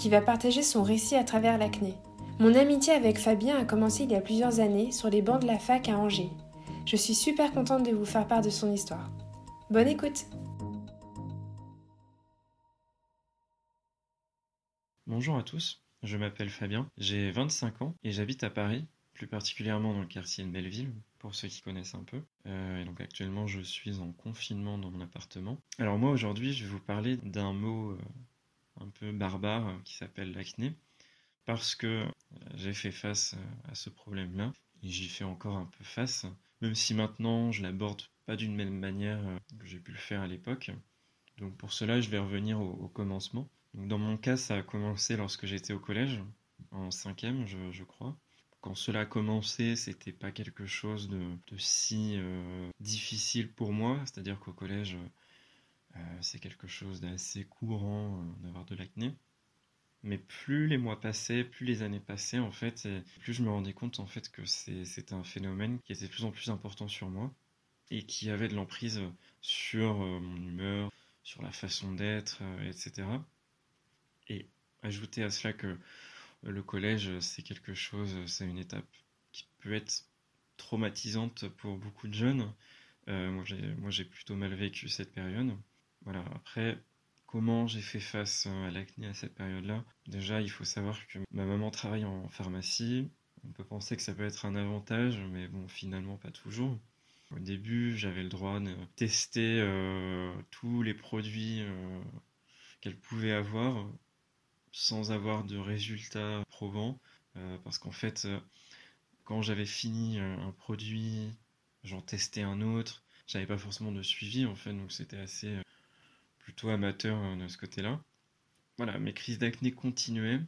qui va partager son récit à travers l'acné. Mon amitié avec Fabien a commencé il y a plusieurs années sur les bancs de la fac à Angers. Je suis super contente de vous faire part de son histoire. Bonne écoute Bonjour à tous, je m'appelle Fabien, j'ai 25 ans et j'habite à Paris, plus particulièrement dans le quartier de Belleville, pour ceux qui connaissent un peu. Euh, et donc actuellement, je suis en confinement dans mon appartement. Alors moi, aujourd'hui, je vais vous parler d'un mot euh, un peu barbare euh, qui s'appelle l'acné, parce que j'ai fait face à ce problème-là, et j'y fais encore un peu face, même si maintenant, je l'aborde pas d'une même manière que j'ai pu le faire à l'époque. Donc pour cela, je vais revenir au, commencement. Donc dans mon cas, ça a commencé lorsque j'étais au collège, en cinquième, je crois quand cela a commencé, c'était pas quelque chose de, si euh, difficile pour moi. C'est-à-dire qu'au collège, euh, c'est quelque chose d'assez courant euh, d'avoir de l'acné. Mais plus les mois passaient, plus les années passaient, en fait, plus je me rendais compte en fait que c'était un phénomène qui était de plus en plus important sur moi et qui avait de l'emprise sur mon humeur, sur la façon d'être, etc. Et ajouter à cela que le collège, c'est quelque chose, c'est une étape qui peut être traumatisante pour beaucoup de jeunes. Euh, moi, j'ai plutôt mal vécu cette période. Voilà. Après, comment j'ai fait face à l'acné à cette période-là? Déjà, il faut savoir que ma maman travaille en pharmacie. On peut penser que ça peut être un avantage, mais bon, finalement, pas toujours. Au début, j'avais le droit de tester euh, tous les produits euh, qu'elle pouvait avoir sans avoir de résultats probants. Euh, parce qu'en fait, euh, quand j'avais fini euh, un produit, j'en testais un autre, j'avais pas forcément de suivi en fait, donc c'était assez amateur de ce côté-là. Voilà, mes crises d'acné continuaient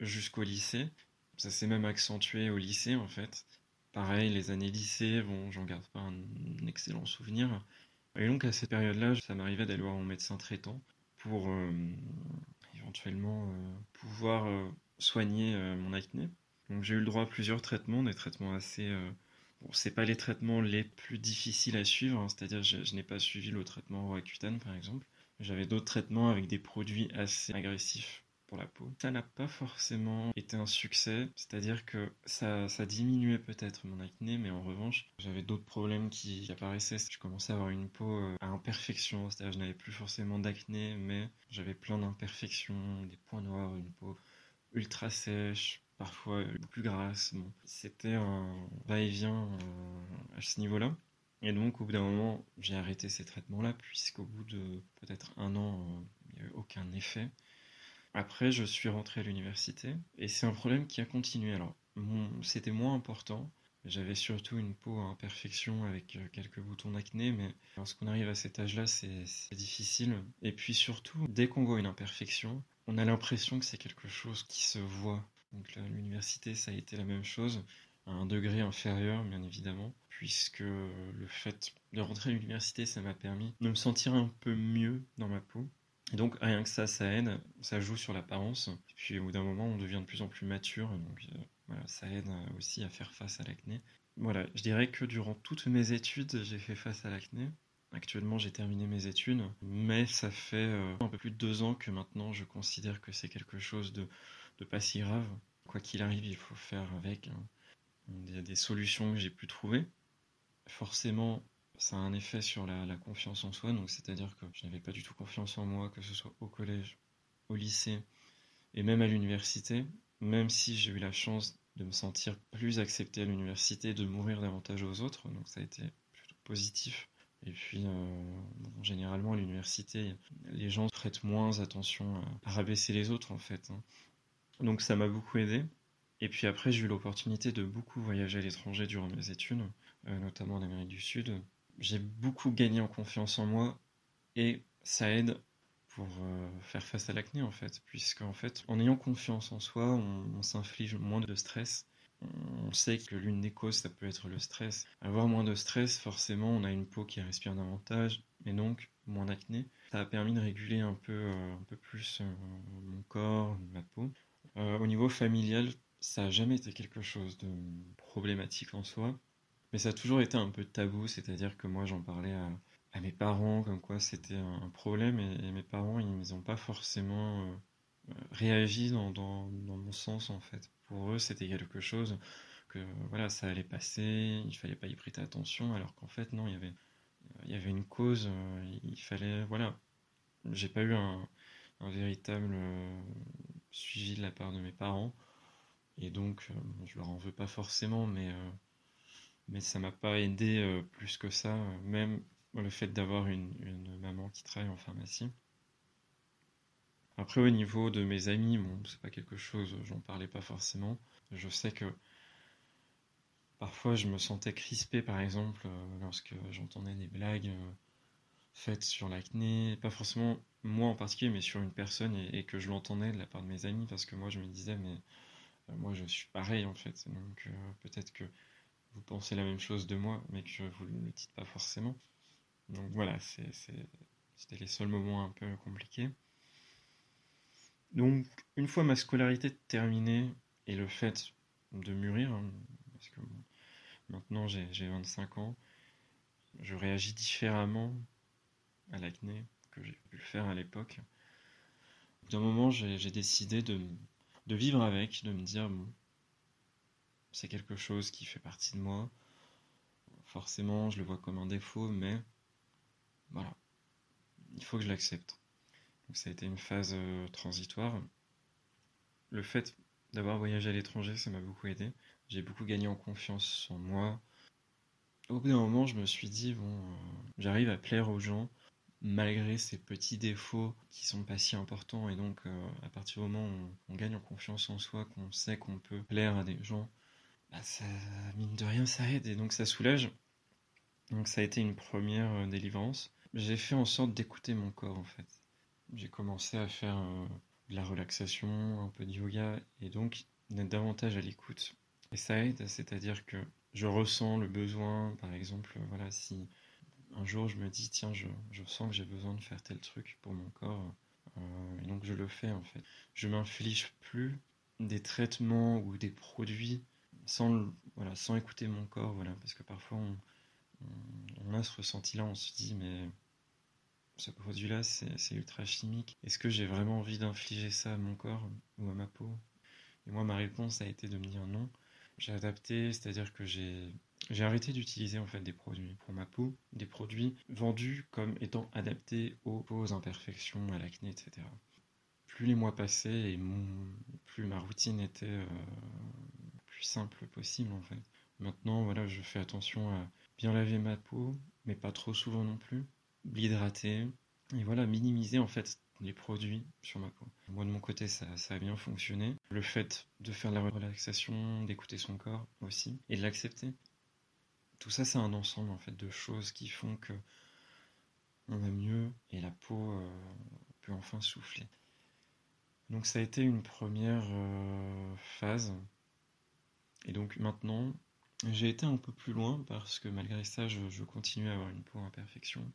jusqu'au lycée. Ça s'est même accentué au lycée en fait. Pareil, les années lycée, bon, j'en garde pas un excellent souvenir. Et donc à cette période-là, ça m'arrivait d'aller voir mon médecin traitant pour éventuellement euh, pouvoir euh, soigner euh, mon acné. Donc j'ai eu le droit à plusieurs traitements, des traitements assez Bon, c'est pas les traitements les plus difficiles à suivre, hein. c'est-à-dire je, je n'ai pas suivi le traitement Roaccutane par exemple. J'avais d'autres traitements avec des produits assez agressifs la peau. Ça n'a pas forcément été un succès, c'est-à-dire que ça, ça diminuait peut-être mon acné, mais en revanche, j'avais d'autres problèmes qui apparaissaient. Je commençais à avoir une peau euh, à imperfection, c'est-à-dire que je n'avais plus forcément d'acné, mais j'avais plein d'imperfections, des points noirs, une peau ultra sèche, parfois plus grasse. C'était un va-et-vient euh, à ce niveau-là. Et donc, au bout d'un moment, j'ai arrêté ces traitements-là, puisqu'au bout de peut-être un an, euh, il n'y avait aucun effet. Après, je suis rentré à l'université et c'est un problème qui a continué. Alors, c'était moins important. J'avais surtout une peau à imperfection avec euh, quelques boutons d'acné, mais lorsqu'on arrive à cet âge-là, c'est difficile. Et puis surtout, dès qu'on voit une imperfection, on a l'impression que c'est quelque chose qui se voit. Donc l'université, ça a été la même chose, à un degré inférieur, bien évidemment, puisque le fait de rentrer à l'université, ça m'a permis de me sentir un peu mieux dans ma peau. Et donc rien que ça, ça aide, ça joue sur l'apparence. Puis au bout d'un moment, on devient de plus en plus mature, donc euh, ça aide aussi à faire face à l'acné. Voilà, je dirais que durant toutes mes études, j'ai fait face à l'acné. Actuellement, j'ai terminé mes études, mais ça fait euh, un peu plus de deux ans que maintenant je considère que c'est quelque chose de, de, pas si grave. Quoi qu'il arrive, il faut faire avec. Hein. Il y a des solutions que j'ai pu trouver. Forcément, ça a un effet sur la, confiance en soi, donc c'est-à-dire que je n'avais pas du tout confiance en moi, que ce soit au collège, au lycée et même à l'université, même si j'ai eu la chance de me sentir plus accepté à l'université, de mourir davantage aux autres, donc ça a été plutôt positif. Et puis, euh, généralement, à l'université, les gens prêtent moins attention à, rabaisser les autres, en fait. Hein. Donc ça m'a beaucoup aidé. Et puis après, j'ai eu l'opportunité de beaucoup voyager à l'étranger durant mes études, euh, notamment en Amérique du Sud j'ai beaucoup gagné en confiance en moi et ça aide pour euh, faire face à l'acné en fait, puisque en fait, en ayant confiance en soi, on, s'inflige moins de stress. On sait que l'une des causes, ça peut être le stress. Avoir moins de stress, forcément, on a une peau qui respire davantage, et donc moins d'acné. Ça a permis de réguler un peu, euh, un peu plus mon corps, ma peau. au niveau familial, ça n'a jamais été quelque chose de problématique en soi, mais ça a toujours été un peu tabou, c'est-à-dire que moi j'en parlais à, mes parents, comme quoi c'était un problème, et, mes parents, ils n'ont pas forcément euh, euh, réagi dans, mon sens, en fait. Pour eux, c'était quelque chose que, voilà, ça allait passer, il fallait pas y prêter attention, alors qu'en fait, non, il y avait, une cause, euh, il fallait, voilà. J'ai pas eu un véritable suivi de la part de mes parents, et donc, je leur en veux pas forcément, mais mais ça m'a pas aidé plus que ça, même le fait d'avoir une, maman qui travaille en pharmacie. Après, au niveau de mes amis, bon, c'est pas quelque chose, j'en parlais pas forcément. Je sais que parfois je me sentais crispé, par exemple, euh, lorsque j'entendais des blagues euh, faites sur l'acné, pas forcément moi en particulier, mais sur une personne, et, que je l'entendais de la part de mes amis, parce que moi je me disais, mais euh, moi je suis pareil en fait, donc peut-être que vous pensez la même chose de moi, mais que vous ne le dites pas forcément. Donc voilà, c'était les seuls moments un peu compliqués. Donc, une fois ma scolarité terminée et le fait de mûrir, hein, parce que maintenant j'ai 25 ans, je réagis différemment à l'acné que j'ai pu le faire à l'époque. D'un moment, j'ai décidé de, de, vivre avec, de me dire, bon, c'est quelque chose qui fait partie de moi. Forcément, je le vois comme un défaut, mais voilà. Il faut que je l'accepte. Donc ça a été une phase euh, transitoire. Le fait d'avoir voyagé à l'étranger, ça m'a beaucoup aidé. J'ai beaucoup gagné en confiance en moi. Au bout d'un moment, je me suis dit, bon, euh, j'arrive à plaire aux gens malgré ces petits défauts qui sont pas si importants. Et donc, euh, à partir du moment où on, gagne en confiance en soi, qu'on sait qu'on peut plaire à des gens, bah, ça, mine de rien, ça aide et donc ça soulage. Donc ça a été une première délivrance j'ai fait en sorte d'écouter mon corps en fait. J'ai commencé à faire euh, de la relaxation, un peu de yoga et donc d'être davantage à l'écoute. Et ça aide, c'est-à-dire que je ressens le besoin, par exemple, voilà, si un jour je me dis tiens, je, je sens que j'ai besoin de faire tel truc pour mon corps, euh, et donc je le fais en fait. Je m'inflige plus des traitements ou des produits sans, voilà, sans écouter mon corps, voilà, parce que parfois on, on a ce ressenti-là, on se dit mais ce produit-là, c'est ultra chimique. Est-ce que j'ai vraiment envie d'infliger ça à mon corps ou à ma peau? Et moi, ma réponse a été de me dire non. J'ai adapté, c'est-à-dire que j'ai j'ai arrêté d'utiliser en fait des produits pour ma peau, des produits vendus comme étant adaptés aux, imperfections, à l'acné, etc. Plus les mois passaient et plus ma routine était euh, plus simple possible en fait. Maintenant, voilà, je fais attention à bien laver ma peau, mais pas trop souvent non plus l'hydrater, et voilà, minimiser en fait les produits sur ma peau. Moi de mon côté, ça, a bien fonctionné. Le fait de faire de la relaxation, d'écouter son corps aussi, et de l'accepter. Tout ça, c'est un ensemble en fait de choses qui font que on va mieux et la peau euh, peut enfin souffler. Donc ça a été une première euh, phase. Et donc maintenant, j'ai été un peu plus loin parce que malgré ça, je, continue à avoir une peau imperfection.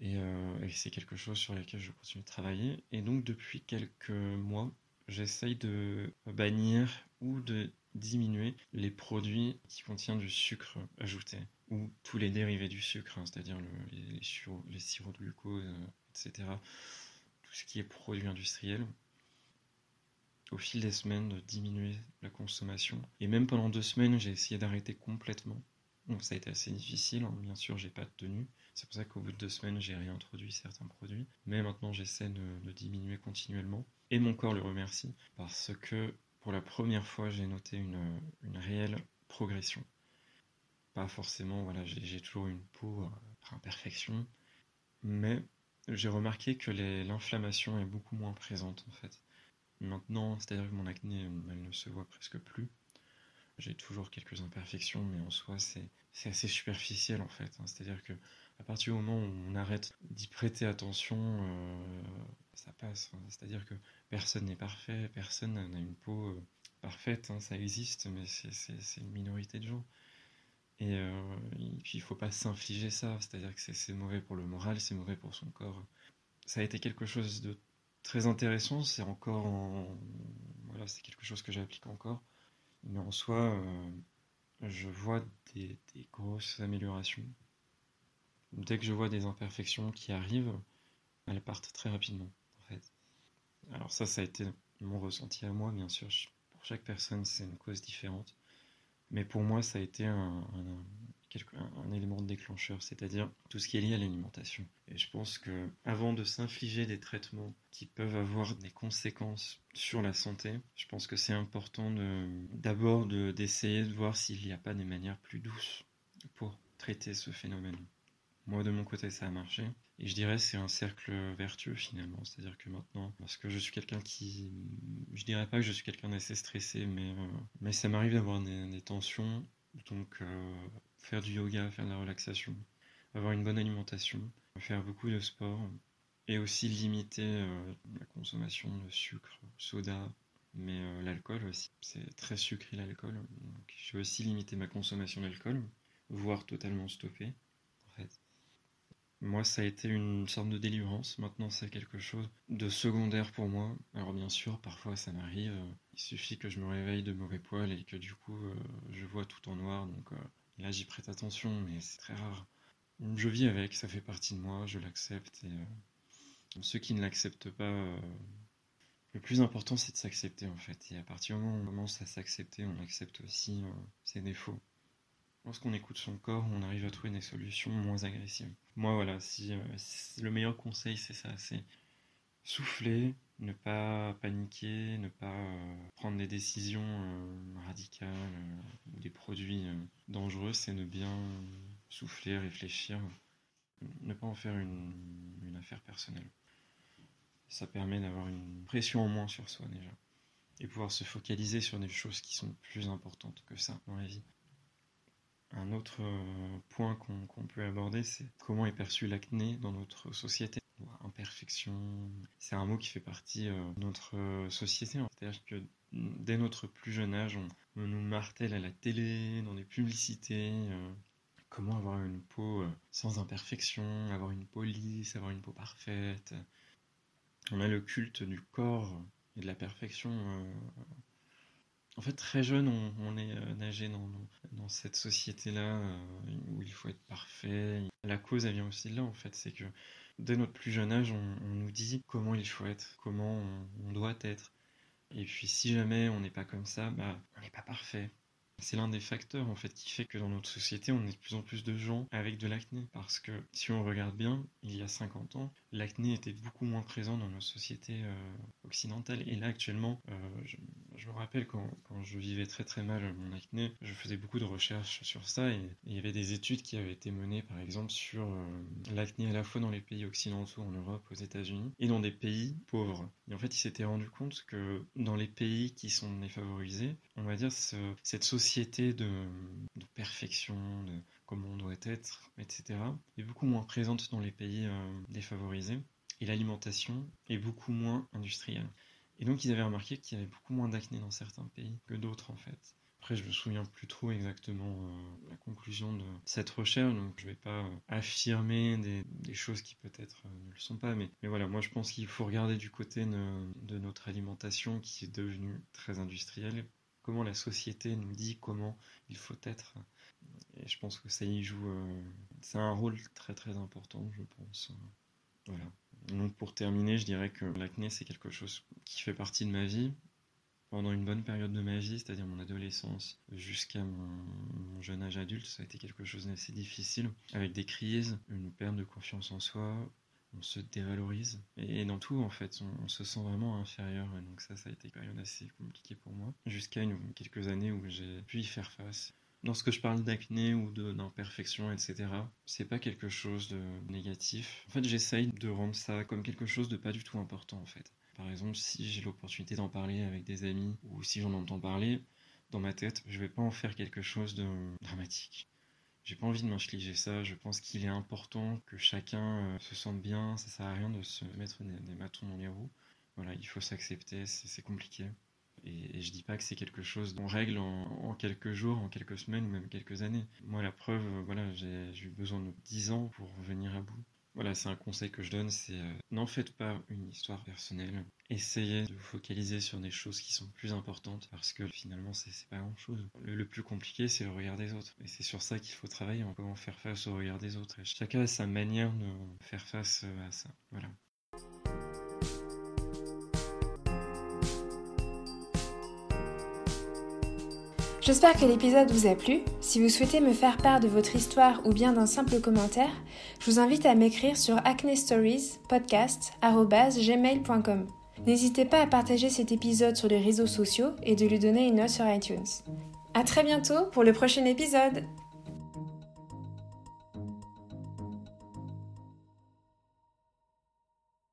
Euh, et, c'est quelque chose sur lequel je continue de travailler. Et donc depuis quelques mois, j'essaye de bannir ou de diminuer les produits qui contiennent du sucre ajouté ou tous les dérivés du sucre, hein, c'est-à-dire les, les, sirops de glucose, euh, etc. Tout ce qui est produit industriel. Au fil des semaines, de diminuer la consommation. Et même pendant deux semaines, j'ai essayé d'arrêter complètement. Donc ça a été assez difficile, hein. bien sûr j'ai pas tenu. C'est pour ça qu'au bout de deux semaines j'ai réintroduit certains produits. Mais maintenant j'essaie de, diminuer continuellement. Et mon corps le remercie parce que pour la première fois j'ai noté une, réelle progression. Pas forcément, voilà, j'ai toujours une peau par imperfection. Mais j'ai remarqué que l'inflammation est beaucoup moins présente en fait. Maintenant, c'est-à-dire que mon acné, elle ne se voit presque plus. J'ai toujours quelques imperfections, mais en soi, c'est assez superficiel en fait. Hein. C'est-à-dire que À partir du moment où on arrête d'y prêter attention, euh, ça passe. C'est-à-dire que personne n'est parfait, personne n'a une peau euh, parfaite, hein, ça existe, mais c'est une minorité de gens. Et, puis il faut pas s'infliger ça, c'est-à-dire que c'est mauvais pour le moral, c'est mauvais pour son corps. Ça a été quelque chose de très intéressant, c'est encore en... Voilà, c'est quelque chose que j'applique encore. Mais en soi, je vois des, grosses améliorations. Dès que je vois des imperfections qui arrivent, elles partent très rapidement, en fait. Alors ça, ça a été mon ressenti à moi, bien sûr. Pour chaque personne, c'est une cause différente. Mais pour moi, ça a été un, un, élément déclencheur, c'est-à-dire tout ce qui est lié à l'alimentation. Et je pense que avant de s'infliger des traitements qui peuvent avoir des conséquences sur la santé, je pense que c'est important d'abord d'essayer de voir s'il n'y a pas des manières plus douces pour traiter ce phénomène. Moi, de mon côté, ça a marché. Et je dirais c'est un cercle vertueux finalement. C'est-à-dire que maintenant, parce que je suis quelqu'un qui. Je dirais pas que je suis quelqu'un d'assez stressé, mais, euh, mais ça m'arrive d'avoir des, tensions. Donc, euh, faire du yoga, faire de la relaxation, avoir une bonne alimentation, faire beaucoup de sport et aussi limiter euh, la consommation de sucre, soda, mais euh, l'alcool aussi. C'est très sucré l'alcool. Donc je vais aussi limiter ma consommation d'alcool, voire totalement stopper. Moi, ça a été une sorte de délivrance. Maintenant, c'est quelque chose de secondaire pour moi. Alors, bien sûr, parfois ça m'arrive. Il suffit que je me réveille de mauvais poils et que du coup, euh, je vois tout en noir. Donc, Là, j'y prête attention, mais c'est très rare. Je vis avec, ça fait partie de moi, je l'accepte. Et euh, ceux qui ne l'acceptent pas, euh, le plus important, c'est de s'accepter en fait. Et à partir du moment où on commence à s'accepter, on accepte aussi euh, ses défauts. Lorsqu'on écoute son corps, on arrive à trouver des solutions moins agressives. Moi, voilà, si, si le meilleur conseil, c'est ça, c'est souffler, ne pas paniquer, ne pas euh, prendre des décisions euh, radicales euh, ou des produits dangereux, c'est ne bien souffler, réfléchir, ne pas en faire une, une affaire personnelle. Ça permet d'avoir une pression en moins sur soi déjà et pouvoir se focaliser sur des choses qui sont plus importantes que ça dans la vie. Un autre point qu'on peut aborder, c'est comment est perçu l'acné dans notre société imperfection. C'est un mot qui fait partie euh, de notre euh, société. C'est-à-dire que dès notre plus jeune âge, on, nous martèle à la télé, dans des publicités, euh, comment avoir une peau sans imperfection, avoir une peau lisse, avoir une peau parfaite. On a le culte du corps et de la perfection. En fait, très jeune, on, est nagé dans, cette société-là où il faut être parfait. La cause, elle vient aussi de là, en fait. C'est que dès notre plus jeune âge, on, nous dit comment il faut être, comment on, doit être. Et puis si jamais on n'est pas comme ça, bah, on n'est pas parfait. C'est l'un des facteurs en fait qui fait que dans notre société, on est de plus en plus de gens avec de l'acné. Parce que si on regarde bien, il y a 50 ans, l'acné était beaucoup moins présent dans nos sociétés euh, occidentales. Et là actuellement, euh, je, me rappelle quand, quand, je vivais très très mal mon acné, je faisais beaucoup de recherches sur ça et, il y avait des études qui avaient été menées par exemple sur euh, l'acné à la fois dans les pays occidentaux, en Europe, aux États-Unis, et dans des pays pauvres. Et en fait, il s'était rendu compte que dans les pays qui sont défavorisés, on va dire cette société de, de perfection, de comment on doit être, etc., est beaucoup moins présente dans les pays euh, défavorisés. Et l'alimentation est beaucoup moins industrielle. Et donc ils avaient remarqué qu'il y avait beaucoup moins d'acné dans certains pays que d'autres en fait. Après, je me souviens plus trop exactement euh, la conclusion de cette recherche, donc je ne vais pas euh, affirmer des, choses qui peut-être ne le sont pas, mais, voilà, moi je pense qu'il faut regarder du côté de notre alimentation qui est devenue très industrielle, comment la société nous dit comment il faut être et je pense que ça y joue. Euh, c'est un rôle très très important, je pense. Voilà. Donc pour terminer, je dirais que l'acné, c'est quelque chose qui fait partie de ma vie. Pendant une bonne période de ma vie, c'est-à-dire mon adolescence jusqu'à mon, jeune âge adulte, ça a été quelque chose d'assez difficile, avec des crises, une perte de confiance en soi, on se dévalorise. Et dans tout, en fait, on, se sent vraiment inférieur. Et donc ça, ça a été une période assez compliquée pour moi. Jusqu'à quelques années où j'ai pu y faire face lorsque je parle d'acné ou d'imperfection, etc., c'est pas quelque chose de négatif. En fait, j'essaye de rendre ça comme quelque chose de pas du tout important, en fait. Par exemple, si j'ai l'opportunité d'en parler avec des amis ou si j'en entends parler, dans ma tête, je vais pas en faire quelque chose de dramatique. J'ai pas envie de m'infliger ça. Je pense qu'il est important que chacun se sente bien. Ça sert à rien de se mettre des, bâtons dans les roues. Voilà, il faut s'accepter. C'est compliqué. Et, je dis pas que c'est quelque chose qu'on règle en, quelques jours, en quelques semaines ou même quelques années. Moi, la preuve, voilà, j'ai eu besoin de 10 ans pour venir à bout. Voilà, c'est un conseil que je donne, c'est euh, n'en faites pas une histoire personnelle. Essayez de vous focaliser sur des choses qui sont plus importantes parce que finalement, c'est pas grand chose. Le, plus compliqué, c'est le regard des autres. Et c'est sur ça qu'il faut travailler, en comment faire face au regard des autres. chacun a sa manière de faire face à ça. Voilà. J'espère que l'épisode vous a plu. Si vous souhaitez me faire part de votre histoire ou bien d'un simple commentaire, je vous invite à m'écrire sur acnestoriespodcast.gmail.com. N'hésitez pas à partager cet épisode sur les réseaux sociaux et de lui donner une note sur iTunes. A très bientôt pour le prochain épisode